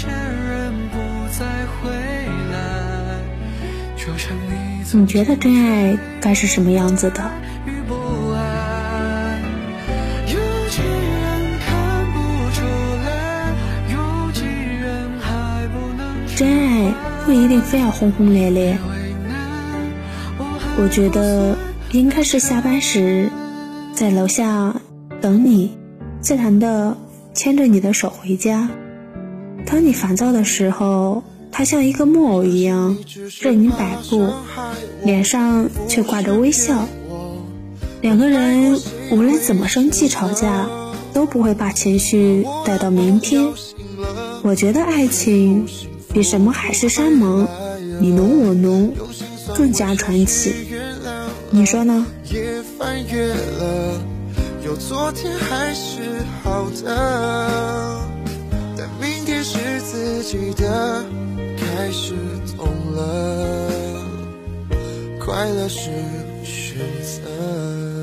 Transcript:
前人不再回来。就像你你觉得真爱该是什么样子的？真爱不一定非要轰轰烈烈，我觉得应该是下班时，在楼下等你，自然的牵着你的手回家。当你烦躁的时候，他像一个木偶一样任你摆布，脸上却挂着微笑。两个人无论怎么生气吵架，都不会把情绪带到明天。我觉得爱情。比什么海誓山盟、你侬我侬更加传奇，你说呢？有昨天还是好的，记得，开始懂了，快乐是选择。